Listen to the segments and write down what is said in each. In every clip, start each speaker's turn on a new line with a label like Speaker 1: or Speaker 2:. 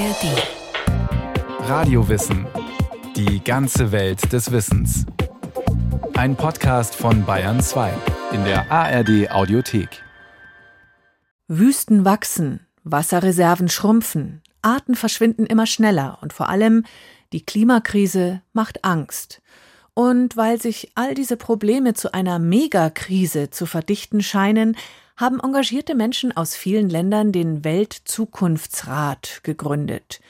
Speaker 1: ARD.
Speaker 2: Radiowissen. Die ganze Welt des Wissens. Ein Podcast von Bayern 2 in der ARD Audiothek.
Speaker 1: Wüsten wachsen, Wasserreserven schrumpfen, Arten verschwinden immer schneller und vor allem die Klimakrise macht Angst. Und weil sich all diese Probleme zu einer Megakrise zu verdichten scheinen, haben engagierte Menschen aus vielen Ländern den Weltzukunftsrat gegründet.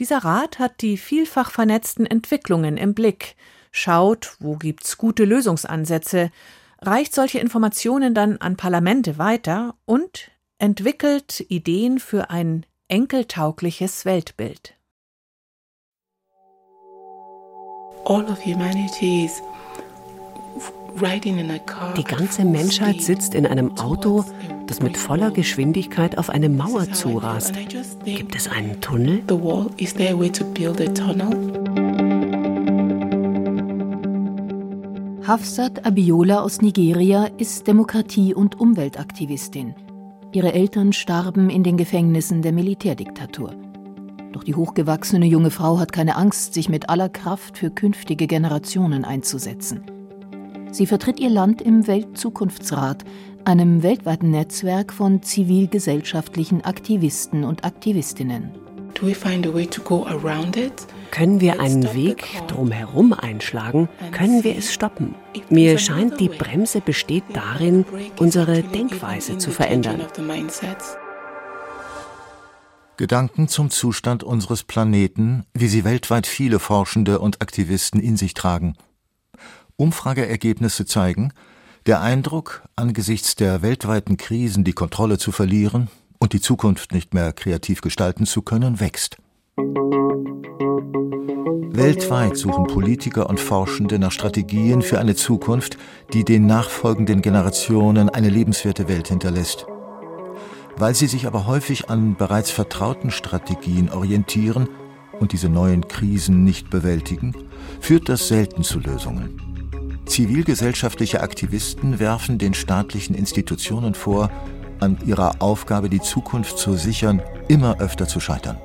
Speaker 1: Dieser Rat hat die vielfach vernetzten Entwicklungen im Blick, schaut, wo gibt's gute Lösungsansätze, reicht solche Informationen dann an Parlamente weiter und entwickelt Ideen für ein enkeltaugliches Weltbild.
Speaker 3: All of humanity is
Speaker 4: die ganze Menschheit sitzt in einem Auto, das mit voller Geschwindigkeit auf eine Mauer zurast. Gibt es einen Tunnel?
Speaker 5: Hafsat Abiola aus Nigeria ist Demokratie- und Umweltaktivistin. Ihre Eltern starben in den Gefängnissen der Militärdiktatur. Doch die hochgewachsene junge Frau hat keine Angst, sich mit aller Kraft für künftige Generationen einzusetzen. Sie vertritt ihr Land im Weltzukunftsrat, einem weltweiten Netzwerk von zivilgesellschaftlichen Aktivisten und Aktivistinnen.
Speaker 4: Können wir einen Weg drumherum einschlagen? Können wir es stoppen? Mir scheint, die Bremse besteht darin, unsere Denkweise zu verändern.
Speaker 6: Gedanken zum Zustand unseres Planeten, wie sie weltweit viele Forschende und Aktivisten in sich tragen. Umfrageergebnisse zeigen, der Eindruck, angesichts der weltweiten Krisen die Kontrolle zu verlieren und die Zukunft nicht mehr kreativ gestalten zu können, wächst. Weltweit suchen Politiker und Forschende nach Strategien für eine Zukunft, die den nachfolgenden Generationen eine lebenswerte Welt hinterlässt. Weil sie sich aber häufig an bereits vertrauten Strategien orientieren und diese neuen Krisen nicht bewältigen, führt das selten zu Lösungen. Zivilgesellschaftliche Aktivisten werfen den staatlichen Institutionen vor, an ihrer Aufgabe, die Zukunft zu sichern, immer öfter zu scheitern.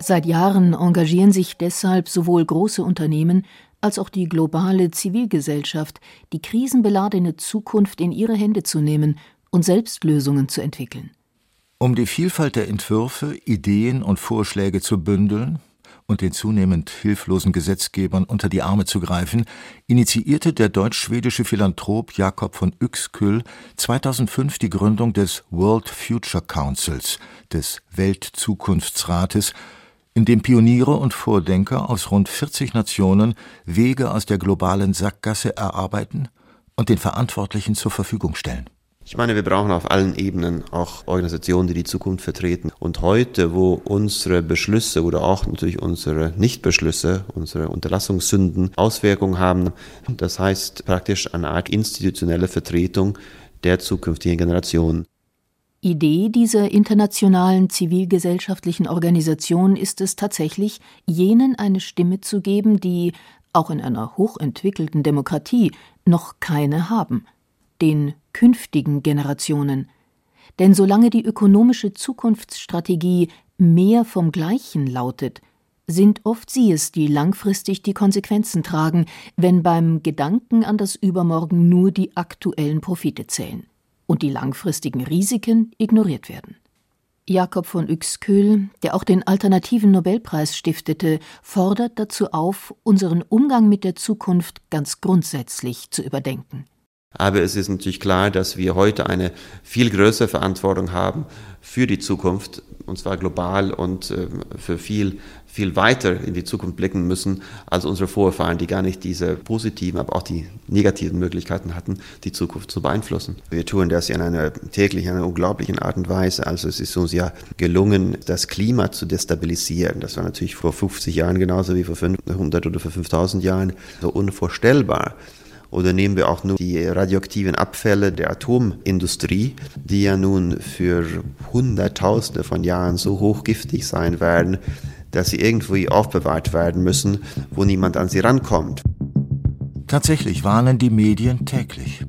Speaker 5: Seit Jahren engagieren sich deshalb sowohl große Unternehmen als auch die globale Zivilgesellschaft, die krisenbeladene Zukunft in ihre Hände zu nehmen und selbst Lösungen zu entwickeln.
Speaker 6: Um die Vielfalt der Entwürfe, Ideen und Vorschläge zu bündeln, und den zunehmend hilflosen Gesetzgebern unter die Arme zu greifen, initiierte der deutsch-schwedische Philanthrop Jakob von Uexküll 2005 die Gründung des World Future Councils, des Weltzukunftsrates, in dem Pioniere und Vordenker aus rund 40 Nationen Wege aus der globalen Sackgasse erarbeiten und den Verantwortlichen zur Verfügung stellen.
Speaker 7: Ich meine, wir brauchen auf allen Ebenen auch Organisationen, die die Zukunft vertreten. Und heute, wo unsere Beschlüsse oder auch natürlich unsere Nichtbeschlüsse, unsere Unterlassungssünden Auswirkungen haben, das heißt praktisch eine Art institutionelle Vertretung der zukünftigen Generation.
Speaker 5: Idee dieser internationalen zivilgesellschaftlichen Organisation ist es tatsächlich, jenen eine Stimme zu geben, die, auch in einer hochentwickelten Demokratie, noch keine haben – den künftigen Generationen. Denn solange die ökonomische Zukunftsstrategie mehr vom Gleichen lautet, sind oft sie es, die langfristig die Konsequenzen tragen, wenn beim Gedanken an das Übermorgen nur die aktuellen Profite zählen und die langfristigen Risiken ignoriert werden. Jakob von Uexküll, der auch den alternativen Nobelpreis stiftete, fordert dazu auf, unseren Umgang mit der Zukunft ganz grundsätzlich zu überdenken.
Speaker 7: Aber es ist natürlich klar, dass wir heute eine viel größere Verantwortung haben für die Zukunft, und zwar global und äh, für viel, viel weiter in die Zukunft blicken müssen, als unsere Vorfahren, die gar nicht diese positiven, aber auch die negativen Möglichkeiten hatten, die Zukunft zu beeinflussen. Wir tun das in einer täglichen, einer unglaublichen Art und Weise. Also es ist uns ja gelungen, das Klima zu destabilisieren. Das war natürlich vor 50 Jahren genauso wie vor 500 oder vor 5000 Jahren so unvorstellbar. Oder nehmen wir auch nur die radioaktiven Abfälle der Atomindustrie, die ja nun für Hunderttausende von Jahren so hochgiftig sein werden, dass sie irgendwie aufbewahrt werden müssen, wo niemand an sie rankommt.
Speaker 6: Tatsächlich warnen die Medien täglich.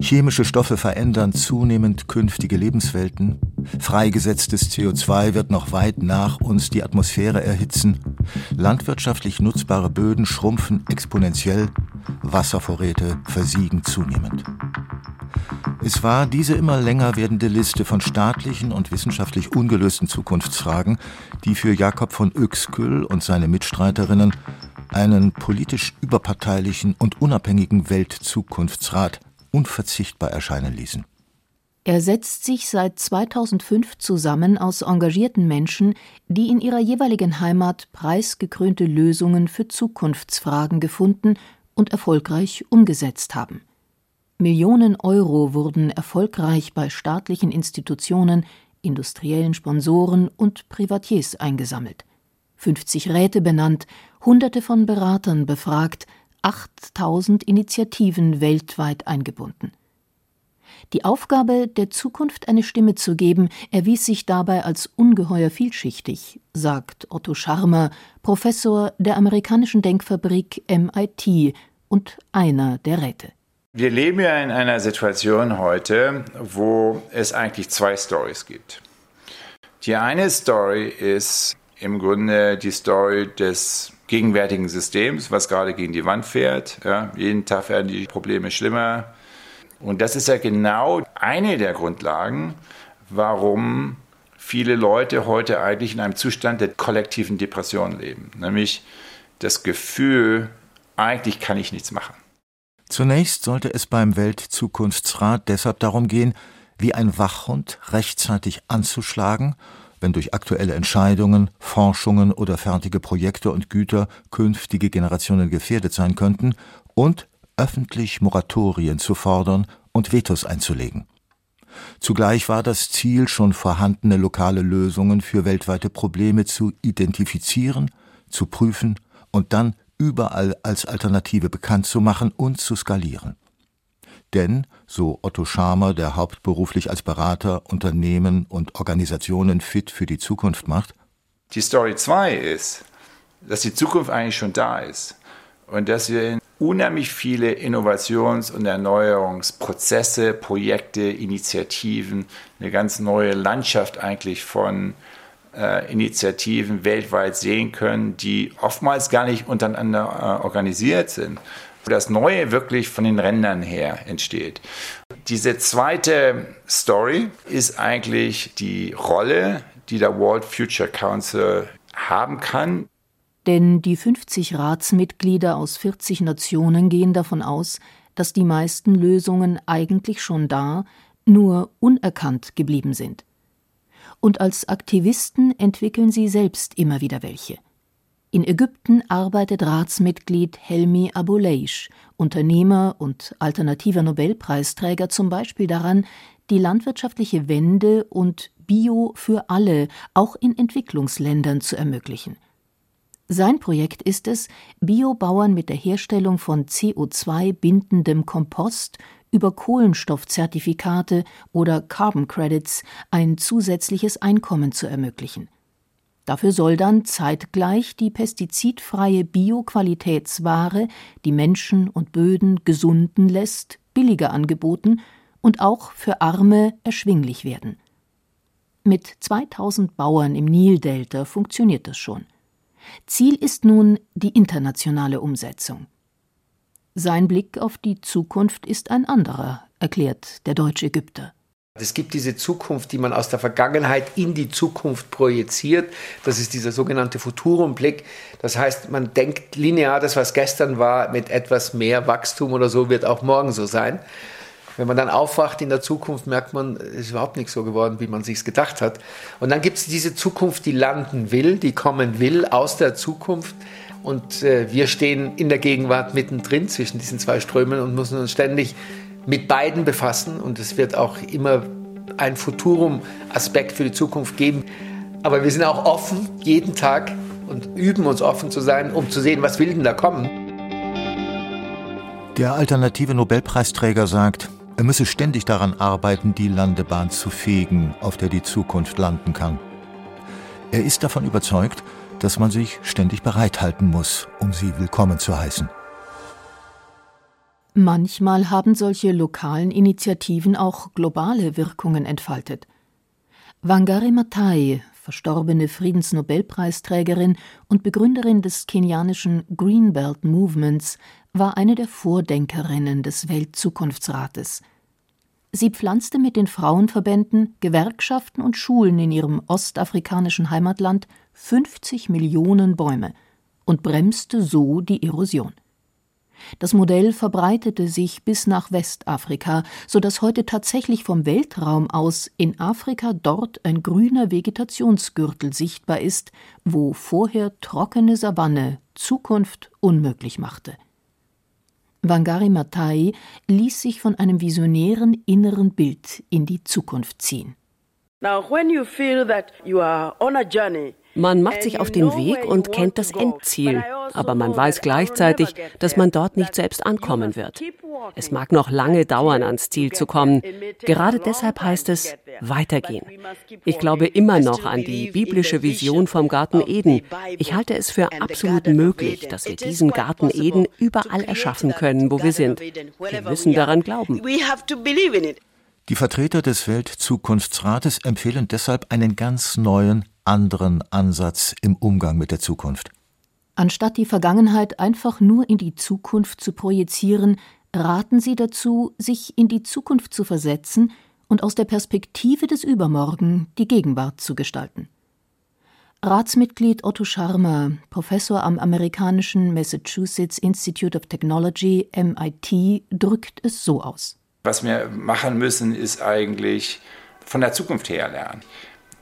Speaker 6: Chemische Stoffe verändern zunehmend künftige Lebenswelten, Freigesetztes CO2 wird noch weit nach uns die Atmosphäre erhitzen. Landwirtschaftlich nutzbare Böden schrumpfen exponentiell. Wasservorräte versiegen zunehmend. Es war diese immer länger werdende Liste von staatlichen und wissenschaftlich ungelösten Zukunftsfragen, die für Jakob von Uexküll und seine Mitstreiterinnen einen politisch überparteilichen und unabhängigen Weltzukunftsrat unverzichtbar erscheinen ließen.
Speaker 5: Er setzt sich seit 2005 zusammen aus engagierten Menschen, die in ihrer jeweiligen Heimat preisgekrönte Lösungen für Zukunftsfragen gefunden und erfolgreich umgesetzt haben. Millionen Euro wurden erfolgreich bei staatlichen Institutionen, industriellen Sponsoren und Privatiers eingesammelt. 50 Räte benannt, Hunderte von Beratern befragt, 8000 Initiativen weltweit eingebunden. Die Aufgabe, der Zukunft eine Stimme zu geben, erwies sich dabei als ungeheuer vielschichtig, sagt Otto Scharmer, Professor der amerikanischen Denkfabrik MIT und einer der Räte.
Speaker 8: Wir leben ja in einer Situation heute, wo es eigentlich zwei Stories gibt. Die eine Story ist im Grunde die Story des gegenwärtigen Systems, was gerade gegen die Wand fährt. Ja, jeden Tag werden die Probleme schlimmer. Und das ist ja genau eine der Grundlagen, warum viele Leute heute eigentlich in einem Zustand der kollektiven Depression leben. Nämlich das Gefühl, eigentlich kann ich nichts machen.
Speaker 6: Zunächst sollte es beim Weltzukunftsrat deshalb darum gehen, wie ein Wachhund rechtzeitig anzuschlagen, wenn durch aktuelle Entscheidungen, Forschungen oder fertige Projekte und Güter künftige Generationen gefährdet sein könnten, und öffentlich Moratorien zu fordern und Vetos einzulegen. Zugleich war das Ziel, schon vorhandene lokale Lösungen für weltweite Probleme zu identifizieren, zu prüfen und dann überall als Alternative bekannt zu machen und zu skalieren. Denn, so Otto Scharmer, der hauptberuflich als Berater Unternehmen und Organisationen fit für die Zukunft macht,
Speaker 8: die Story 2 ist, dass die Zukunft eigentlich schon da ist und dass wir unheimlich viele Innovations- und Erneuerungsprozesse, Projekte, Initiativen, eine ganz neue Landschaft eigentlich von äh, Initiativen weltweit sehen können, die oftmals gar nicht untereinander äh, organisiert sind. Das Neue wirklich von den Rändern her entsteht. Diese zweite Story ist eigentlich die Rolle, die der World Future Council haben kann
Speaker 5: denn die 50 Ratsmitglieder aus 40 Nationen gehen davon aus, dass die meisten Lösungen eigentlich schon da, nur unerkannt geblieben sind. Und als Aktivisten entwickeln sie selbst immer wieder welche. In Ägypten arbeitet Ratsmitglied Helmi Abuleish, Unternehmer und alternativer Nobelpreisträger zum Beispiel daran, die landwirtschaftliche Wende und Bio für alle auch in Entwicklungsländern zu ermöglichen – sein Projekt ist es, Biobauern mit der Herstellung von CO2-bindendem Kompost über Kohlenstoffzertifikate oder Carbon Credits ein zusätzliches Einkommen zu ermöglichen. Dafür soll dann zeitgleich die pestizidfreie Bioqualitätsware, die Menschen und Böden gesunden lässt, billiger angeboten und auch für Arme erschwinglich werden. Mit 2000 Bauern im Nildelta funktioniert das schon. Ziel ist nun die internationale Umsetzung. Sein Blick auf die Zukunft ist ein anderer, erklärt der deutsche Ägypter.
Speaker 9: Es gibt diese Zukunft, die man aus der Vergangenheit in die Zukunft projiziert. Das ist dieser sogenannte Futurumblick. Das heißt, man denkt linear, das, was gestern war, mit etwas mehr Wachstum oder so, wird auch morgen so sein. Wenn man dann aufwacht in der Zukunft, merkt man, es ist überhaupt nicht so geworden, wie man sich gedacht hat. Und dann gibt es diese Zukunft, die landen will, die kommen will aus der Zukunft. Und äh, wir stehen in der Gegenwart mittendrin zwischen diesen zwei Strömen und müssen uns ständig mit beiden befassen. Und es wird auch immer ein Futurum-Aspekt für die Zukunft geben. Aber wir sind auch offen jeden Tag und üben uns offen zu sein, um zu sehen, was will denn da kommen.
Speaker 6: Der alternative Nobelpreisträger sagt, er müsse ständig daran arbeiten, die Landebahn zu fegen, auf der die Zukunft landen kann. Er ist davon überzeugt, dass man sich ständig bereithalten muss, um sie willkommen zu heißen.
Speaker 5: Manchmal haben solche lokalen Initiativen auch globale Wirkungen entfaltet. Wangari Maathai, verstorbene Friedensnobelpreisträgerin und Begründerin des kenianischen Greenbelt Movements, war eine der Vordenkerinnen des Weltzukunftsrates. Sie pflanzte mit den Frauenverbänden, Gewerkschaften und Schulen in ihrem ostafrikanischen Heimatland 50 Millionen Bäume und bremste so die Erosion. Das Modell verbreitete sich bis nach Westafrika, so dass heute tatsächlich vom Weltraum aus in Afrika dort ein grüner Vegetationsgürtel sichtbar ist, wo vorher trockene Savanne Zukunft unmöglich machte. Wangari Maathai ließ sich von einem visionären inneren Bild in die Zukunft ziehen.
Speaker 10: Now when you feel that you are on a journey
Speaker 4: man macht sich auf den Weg und kennt das Endziel, aber man weiß gleichzeitig, dass man dort nicht selbst ankommen wird. Es mag noch lange dauern, ans Ziel zu kommen. Gerade deshalb heißt es weitergehen. Ich glaube immer noch an die biblische Vision vom Garten Eden. Ich halte es für absolut möglich, dass wir diesen Garten Eden überall erschaffen können, wo wir sind. Wir müssen daran glauben.
Speaker 6: Die Vertreter des Weltzukunftsrates empfehlen deshalb einen ganz neuen anderen Ansatz im Umgang mit der Zukunft.
Speaker 5: Anstatt die Vergangenheit einfach nur in die Zukunft zu projizieren, raten sie dazu, sich in die Zukunft zu versetzen und aus der Perspektive des Übermorgen die Gegenwart zu gestalten. Ratsmitglied Otto Scharmer, Professor am amerikanischen Massachusetts Institute of Technology MIT, drückt es so aus.
Speaker 8: Was wir machen müssen, ist eigentlich von der Zukunft her lernen.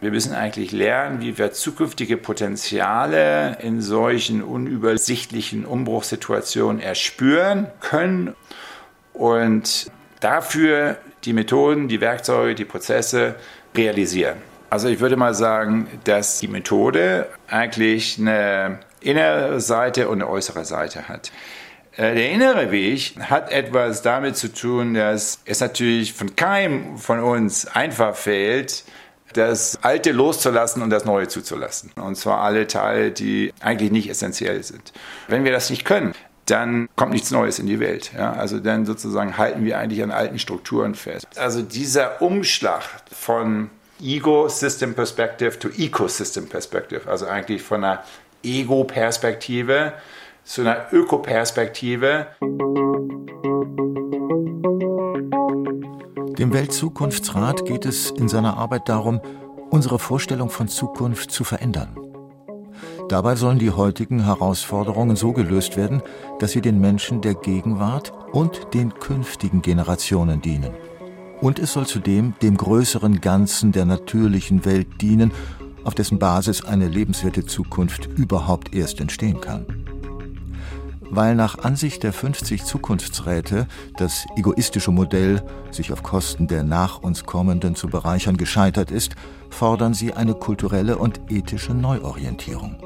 Speaker 8: Wir müssen eigentlich lernen, wie wir zukünftige Potenziale in solchen unübersichtlichen Umbruchssituationen erspüren können und dafür die Methoden, die Werkzeuge, die Prozesse realisieren. Also ich würde mal sagen, dass die Methode eigentlich eine innere Seite und eine äußere Seite hat. Äh, der innere Weg hat etwas damit zu tun, dass es natürlich von keinem von uns einfach fällt, das Alte loszulassen und das Neue zuzulassen. Und zwar alle Teile, die eigentlich nicht essentiell sind. Wenn wir das nicht können, dann kommt nichts Neues in die Welt. Ja? Also dann sozusagen halten wir eigentlich an alten Strukturen fest. Also dieser Umschlag von Ego-System Perspective to Ecosystem Perspective, also eigentlich von einer Ego-Perspektive zu einer Ökoperspektive.
Speaker 6: Dem Weltzukunftsrat geht es in seiner Arbeit darum, unsere Vorstellung von Zukunft zu verändern. Dabei sollen die heutigen Herausforderungen so gelöst werden, dass sie den Menschen der Gegenwart und den künftigen Generationen dienen. Und es soll zudem dem größeren Ganzen der natürlichen Welt dienen, auf dessen Basis eine lebenswerte Zukunft überhaupt erst entstehen kann. Weil nach Ansicht der 50 Zukunftsräte das egoistische Modell, sich auf Kosten der nach uns Kommenden zu bereichern, gescheitert ist, fordern sie eine kulturelle und ethische Neuorientierung.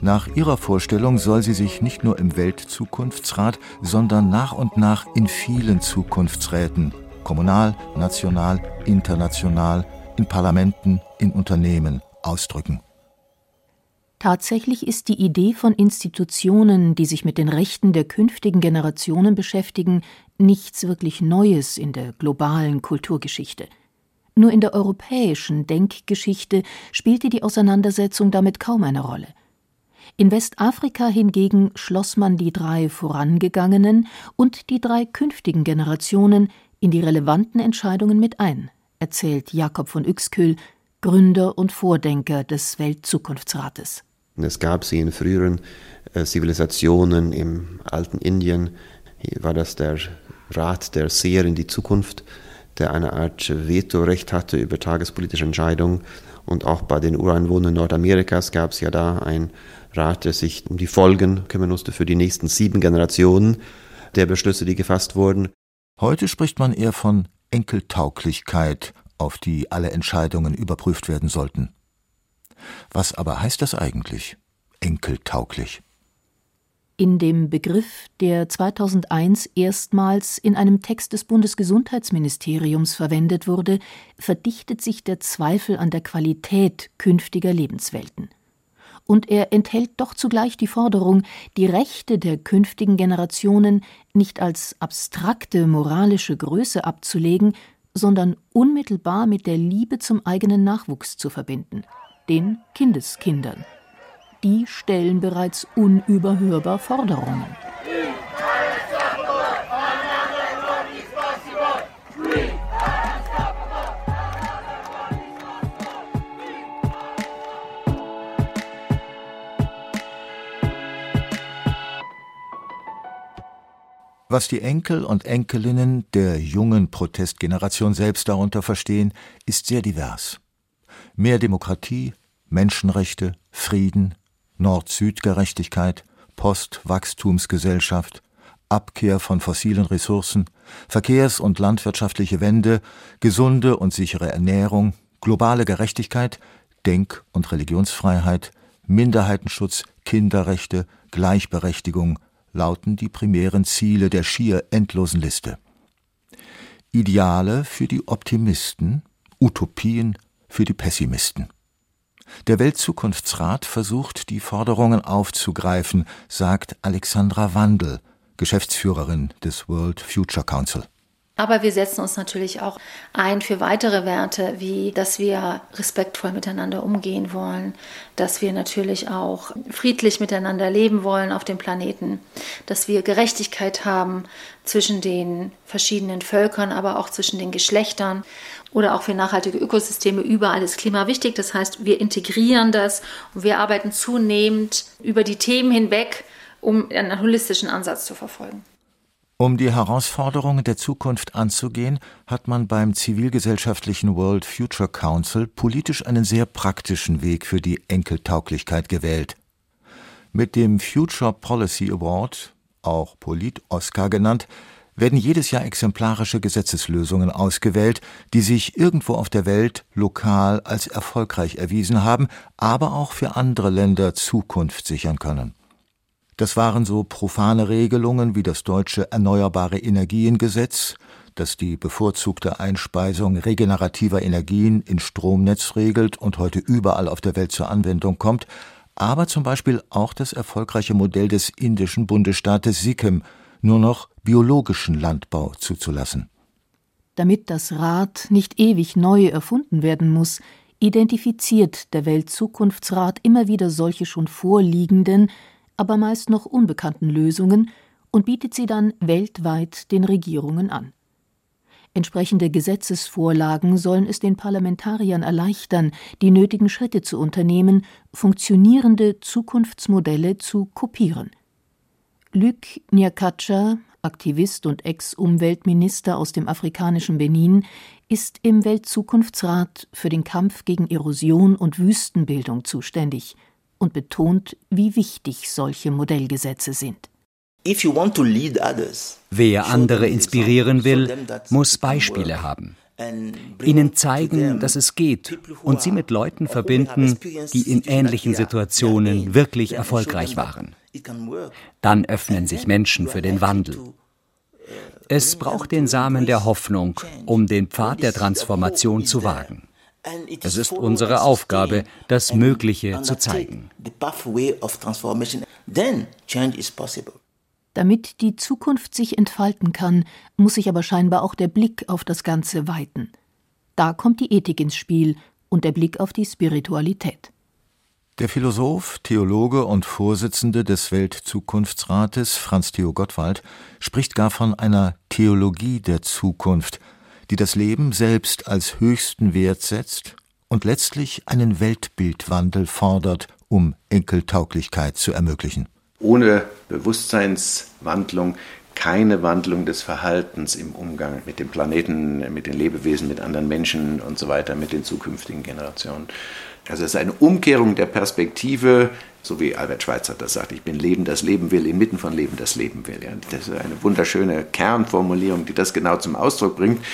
Speaker 6: Nach ihrer Vorstellung soll sie sich nicht nur im Weltzukunftsrat, sondern nach und nach in vielen Zukunftsräten, kommunal, national, international, in Parlamenten, in Unternehmen ausdrücken.
Speaker 5: Tatsächlich ist die Idee von Institutionen, die sich mit den Rechten der künftigen Generationen beschäftigen, nichts wirklich Neues in der globalen Kulturgeschichte. Nur in der europäischen Denkgeschichte spielte die Auseinandersetzung damit kaum eine Rolle. In Westafrika hingegen schloss man die drei vorangegangenen und die drei künftigen Generationen in die relevanten Entscheidungen mit ein, erzählt Jakob von Uexküll, Gründer und Vordenker des Weltzukunftsrates.
Speaker 7: Es gab sie in früheren äh, Zivilisationen im alten Indien. Hier war das der Rat der Seher in die Zukunft, der eine Art Vetorecht hatte über tagespolitische Entscheidungen. Und auch bei den Ureinwohnern Nordamerikas gab es ja da einen Rat, der sich um die Folgen kümmern musste für die nächsten sieben Generationen der Beschlüsse, die gefasst wurden.
Speaker 6: Heute spricht man eher von Enkeltauglichkeit, auf die alle Entscheidungen überprüft werden sollten. Was aber heißt das eigentlich? Enkeltauglich.
Speaker 5: In dem Begriff, der 2001 erstmals in einem Text des Bundesgesundheitsministeriums verwendet wurde, verdichtet sich der Zweifel an der Qualität künftiger Lebenswelten. Und er enthält doch zugleich die Forderung, die Rechte der künftigen Generationen nicht als abstrakte moralische Größe abzulegen, sondern unmittelbar mit der Liebe zum eigenen Nachwuchs zu verbinden, den Kindeskindern. Die stellen bereits unüberhörbar Forderungen.
Speaker 6: Was die Enkel und Enkelinnen der jungen Protestgeneration selbst darunter verstehen, ist sehr divers. Mehr Demokratie, Menschenrechte, Frieden, Nord-Süd-Gerechtigkeit, Post-Wachstumsgesellschaft, Abkehr von fossilen Ressourcen, Verkehrs- und landwirtschaftliche Wende, gesunde und sichere Ernährung, globale Gerechtigkeit, Denk- und Religionsfreiheit, Minderheitenschutz, Kinderrechte, Gleichberechtigung, lauten die primären Ziele der schier endlosen Liste. Ideale für die Optimisten, Utopien für die Pessimisten. Der Weltzukunftsrat versucht, die Forderungen aufzugreifen, sagt Alexandra Wandel, Geschäftsführerin des World Future Council.
Speaker 11: Aber wir setzen uns natürlich auch ein für weitere Werte, wie dass wir respektvoll miteinander umgehen wollen, dass wir natürlich auch friedlich miteinander leben wollen auf dem Planeten, dass wir Gerechtigkeit haben zwischen den verschiedenen Völkern, aber auch zwischen den Geschlechtern oder auch für nachhaltige Ökosysteme. Überall ist Klima wichtig. Das heißt, wir integrieren das und wir arbeiten zunehmend über die Themen hinweg, um einen holistischen Ansatz zu verfolgen.
Speaker 6: Um die Herausforderungen der Zukunft anzugehen, hat man beim zivilgesellschaftlichen World Future Council politisch einen sehr praktischen Weg für die Enkeltauglichkeit gewählt. Mit dem Future Policy Award, auch Polit-Oscar genannt, werden jedes Jahr exemplarische Gesetzeslösungen ausgewählt, die sich irgendwo auf der Welt lokal als erfolgreich erwiesen haben, aber auch für andere Länder Zukunft sichern können. Das waren so profane Regelungen wie das deutsche Erneuerbare Energiengesetz, das die bevorzugte Einspeisung regenerativer Energien in Stromnetz regelt und heute überall auf der Welt zur Anwendung kommt, aber zum Beispiel auch das erfolgreiche Modell des indischen Bundesstaates Sikkim, nur noch biologischen Landbau zuzulassen.
Speaker 5: Damit das Rad nicht ewig neu erfunden werden muss, identifiziert der Weltzukunftsrat immer wieder solche schon vorliegenden, aber meist noch unbekannten Lösungen und bietet sie dann weltweit den Regierungen an. Entsprechende Gesetzesvorlagen sollen es den Parlamentariern erleichtern, die nötigen Schritte zu unternehmen, funktionierende Zukunftsmodelle zu kopieren. Luc Nyakacha, Aktivist und Ex-Umweltminister aus dem afrikanischen Benin, ist im Weltzukunftsrat für den Kampf gegen Erosion und Wüstenbildung zuständig – und betont, wie wichtig solche Modellgesetze sind.
Speaker 12: Wer andere inspirieren will, muss Beispiele haben, ihnen zeigen, dass es geht und sie mit Leuten verbinden, die in ähnlichen Situationen wirklich erfolgreich waren. Dann öffnen sich Menschen für den Wandel. Es braucht den Samen der Hoffnung, um den Pfad der Transformation zu wagen. Es ist unsere Aufgabe, das Mögliche zu zeigen.
Speaker 5: Damit die Zukunft sich entfalten kann, muss sich aber scheinbar auch der Blick auf das Ganze weiten. Da kommt die Ethik ins Spiel und der Blick auf die Spiritualität.
Speaker 6: Der Philosoph, Theologe und Vorsitzende des Weltzukunftsrates Franz Theo Gottwald spricht gar von einer Theologie der Zukunft – die das Leben selbst als höchsten Wert setzt und letztlich einen Weltbildwandel fordert, um Enkeltauglichkeit zu ermöglichen.
Speaker 13: Ohne Bewusstseinswandlung keine Wandlung des Verhaltens im Umgang mit dem Planeten, mit den Lebewesen, mit anderen Menschen und so weiter, mit den zukünftigen Generationen. Also es ist eine Umkehrung der Perspektive, so wie Albert Schweitzer das sagt, ich bin Leben, das Leben will, inmitten von Leben, das Leben will. Ja, das ist eine wunderschöne Kernformulierung, die das genau zum Ausdruck bringt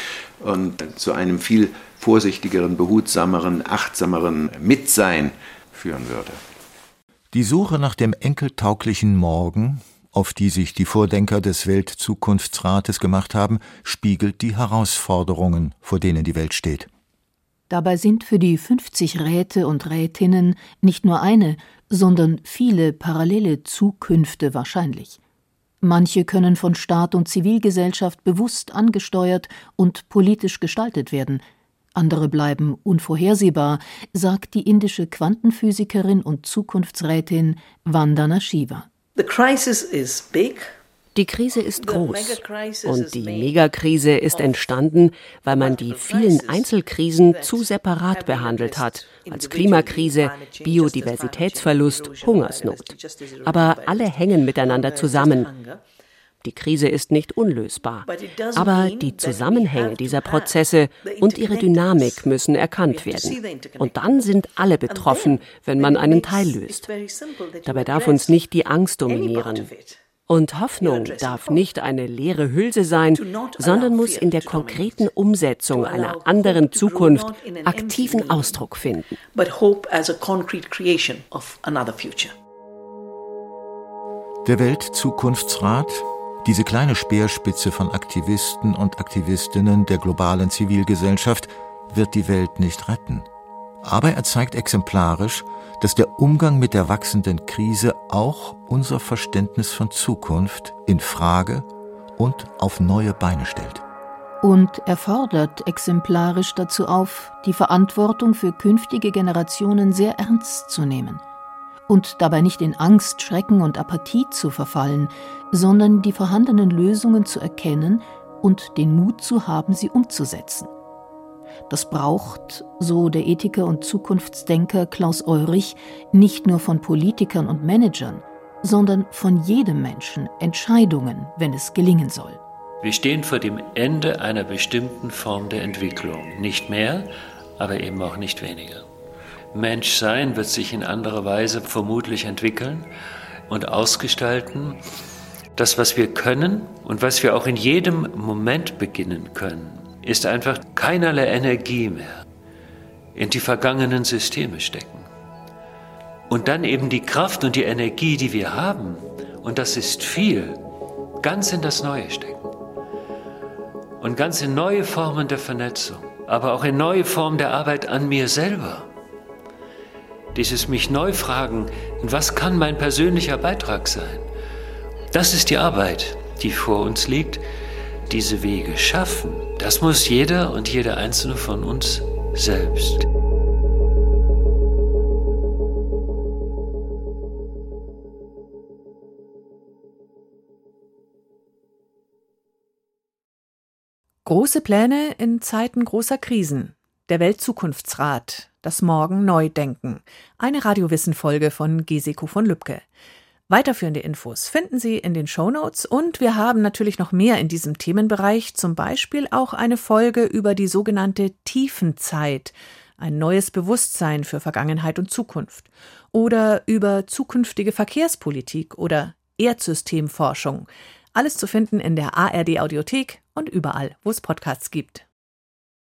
Speaker 13: und zu einem viel vorsichtigeren, behutsameren, achtsameren Mitsein führen würde.
Speaker 6: Die Suche nach dem enkeltauglichen Morgen, auf die sich die Vordenker des Weltzukunftsrates gemacht haben, spiegelt die Herausforderungen, vor denen die Welt steht.
Speaker 5: Dabei sind für die 50 Räte und Rätinnen nicht nur eine, sondern viele parallele Zukünfte wahrscheinlich. Manche können von Staat und Zivilgesellschaft bewusst angesteuert und politisch gestaltet werden, andere bleiben unvorhersehbar, sagt die indische Quantenphysikerin und Zukunftsrätin Vandana Shiva.
Speaker 4: The crisis is big. Die Krise ist groß und die Megakrise ist entstanden, weil man die vielen Einzelkrisen zu separat behandelt hat, als Klimakrise, Biodiversitätsverlust, Hungersnot. Aber alle hängen miteinander zusammen. Die Krise ist nicht unlösbar, aber die Zusammenhänge dieser Prozesse und ihre Dynamik müssen erkannt werden. Und dann sind alle betroffen, wenn man einen Teil löst. Dabei darf uns nicht die Angst dominieren. Und Hoffnung darf nicht eine leere Hülse sein, sondern muss in der konkreten Umsetzung einer anderen Zukunft aktiven Ausdruck finden.
Speaker 6: Der Weltzukunftsrat, diese kleine Speerspitze von Aktivisten und Aktivistinnen der globalen Zivilgesellschaft, wird die Welt nicht retten. Aber er zeigt exemplarisch, dass der Umgang mit der wachsenden Krise auch unser Verständnis von Zukunft in Frage und auf neue Beine stellt.
Speaker 5: Und er fordert exemplarisch dazu auf, die Verantwortung für künftige Generationen sehr ernst zu nehmen und dabei nicht in Angst, Schrecken und Apathie zu verfallen, sondern die vorhandenen Lösungen zu erkennen und den Mut zu haben, sie umzusetzen. Das braucht, so der Ethiker und Zukunftsdenker Klaus Eurich, nicht nur von Politikern und Managern, sondern von jedem Menschen Entscheidungen, wenn es gelingen soll.
Speaker 14: Wir stehen vor dem Ende einer bestimmten Form der Entwicklung. Nicht mehr, aber eben auch nicht weniger. Menschsein wird sich in anderer Weise vermutlich entwickeln und ausgestalten. Das, was wir können und was wir auch in jedem Moment beginnen können, ist einfach keinerlei Energie mehr in die vergangenen Systeme stecken. Und dann eben die Kraft und die Energie, die wir haben, und das ist viel, ganz in das Neue stecken. Und ganz in neue Formen der Vernetzung, aber auch in neue Formen der Arbeit an mir selber. Dieses mich neu fragen, was kann mein persönlicher Beitrag sein? Das ist die Arbeit, die vor uns liegt, diese Wege schaffen, das muss jeder und jede einzelne von uns selbst.
Speaker 1: Große Pläne in Zeiten großer Krisen. Der Weltzukunftsrat. Das Morgen neu denken. Eine Radiowissen-Folge von Geseko von Lübcke. Weiterführende Infos finden Sie in den Show Notes und wir haben natürlich noch mehr in diesem Themenbereich, zum Beispiel auch eine Folge über die sogenannte Tiefenzeit, ein neues Bewusstsein für Vergangenheit und Zukunft, oder über zukünftige Verkehrspolitik oder Erdsystemforschung. Alles zu finden in der ARD Audiothek und überall, wo es Podcasts gibt.